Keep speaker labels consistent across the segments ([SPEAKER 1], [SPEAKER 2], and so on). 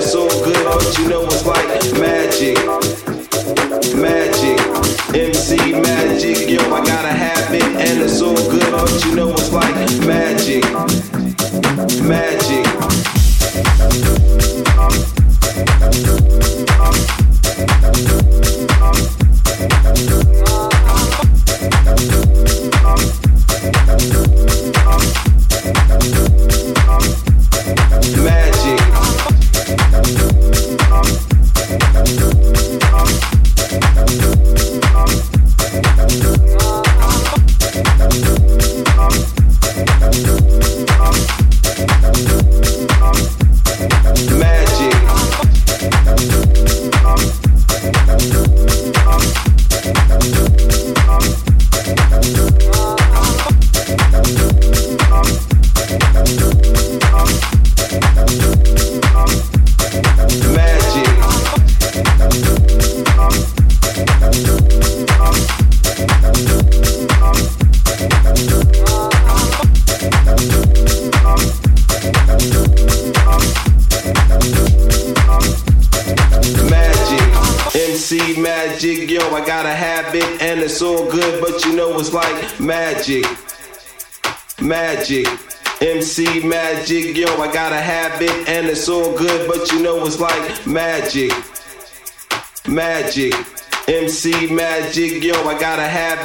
[SPEAKER 1] magic,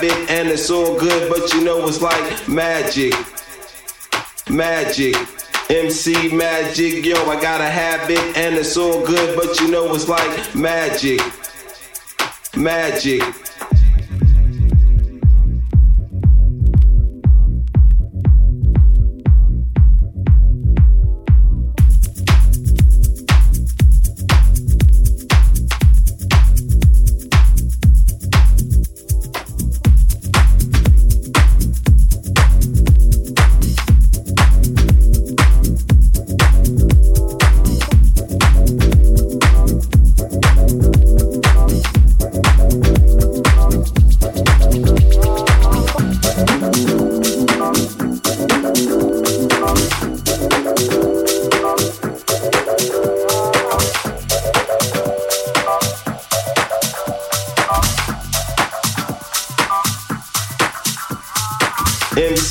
[SPEAKER 1] and it's all good, but you know it's like
[SPEAKER 2] magic. Magic. MC Magic, yo, I got a habit and it's all good, but you know it's like magic. Magic.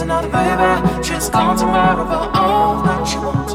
[SPEAKER 3] another baby. She's gone tomorrow, but
[SPEAKER 4] all that she
[SPEAKER 5] wants.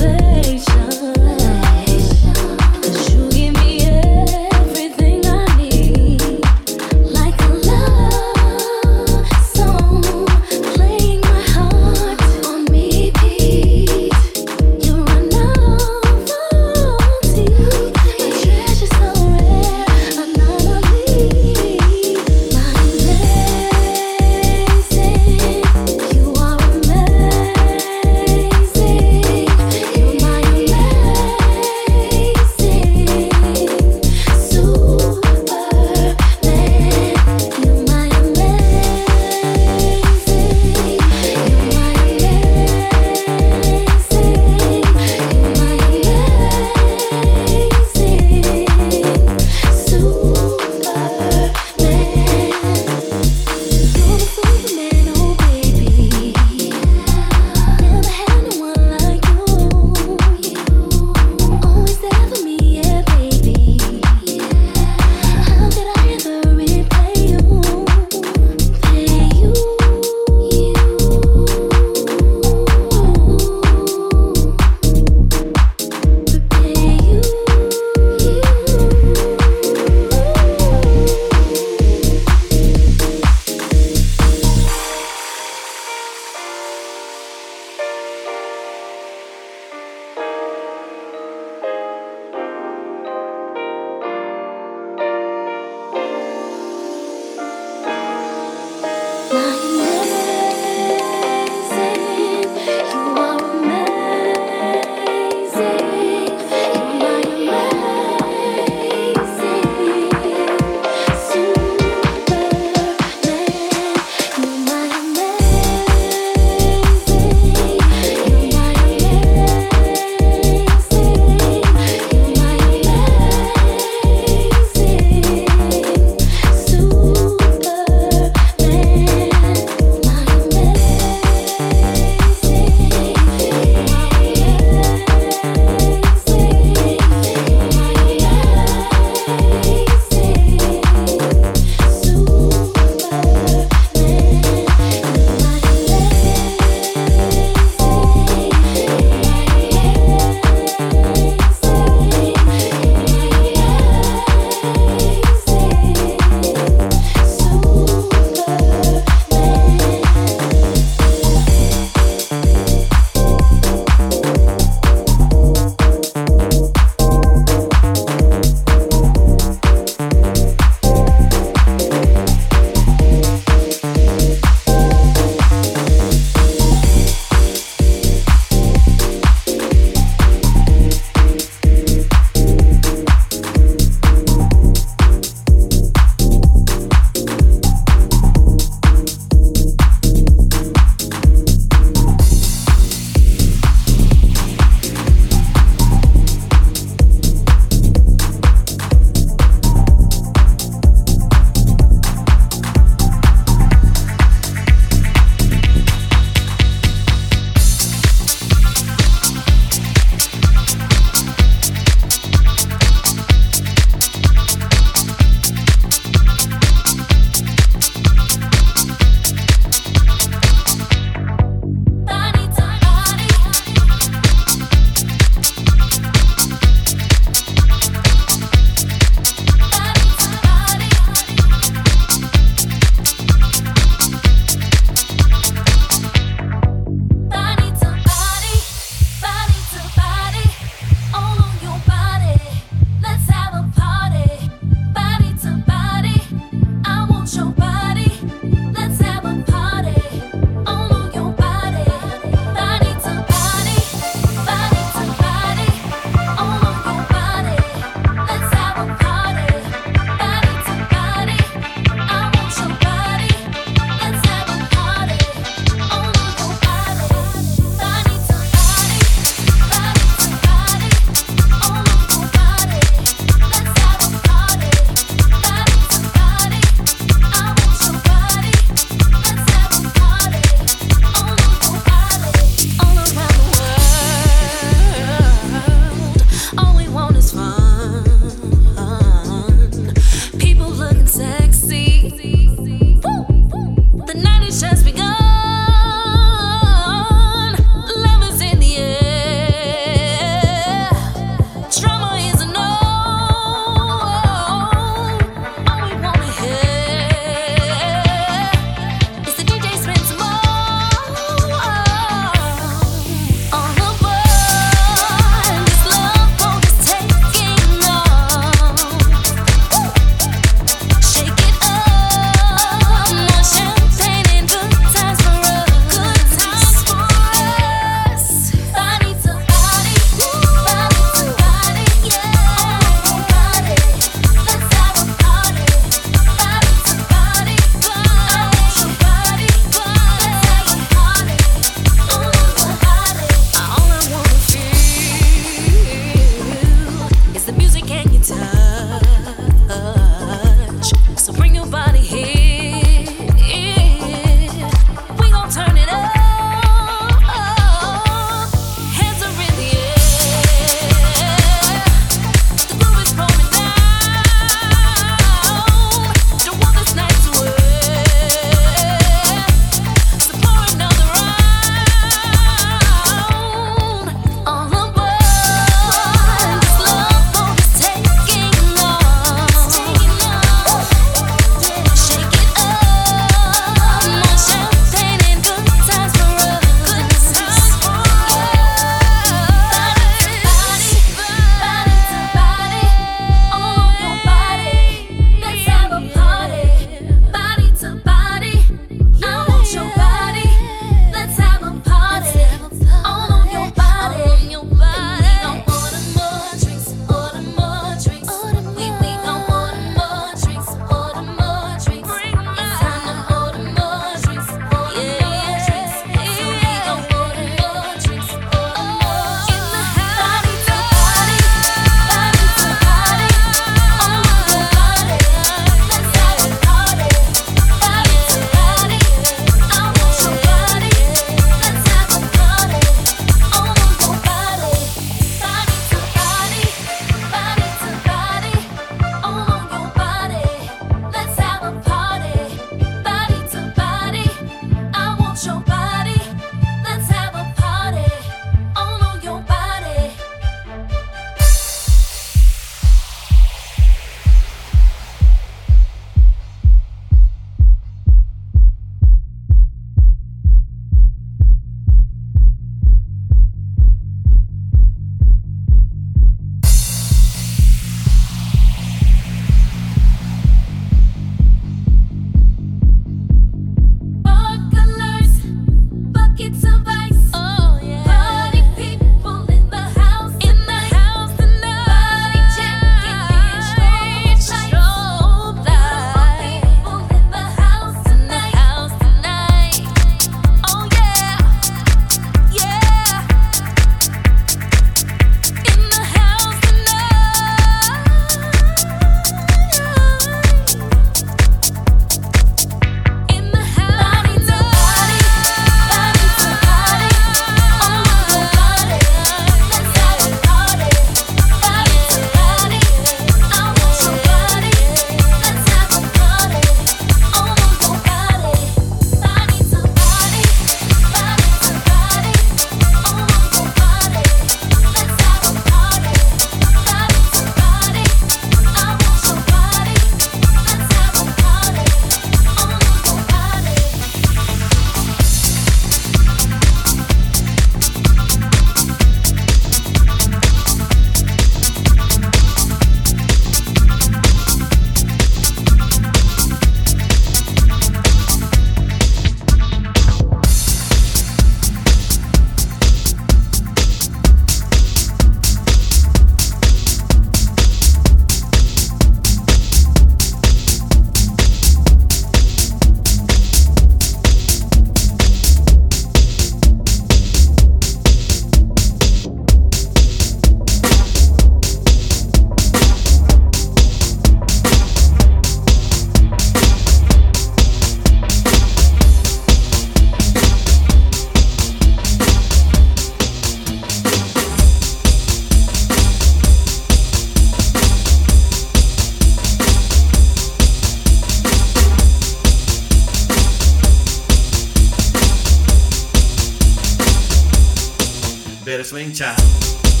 [SPEAKER 3] Better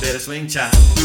[SPEAKER 3] Better swing child.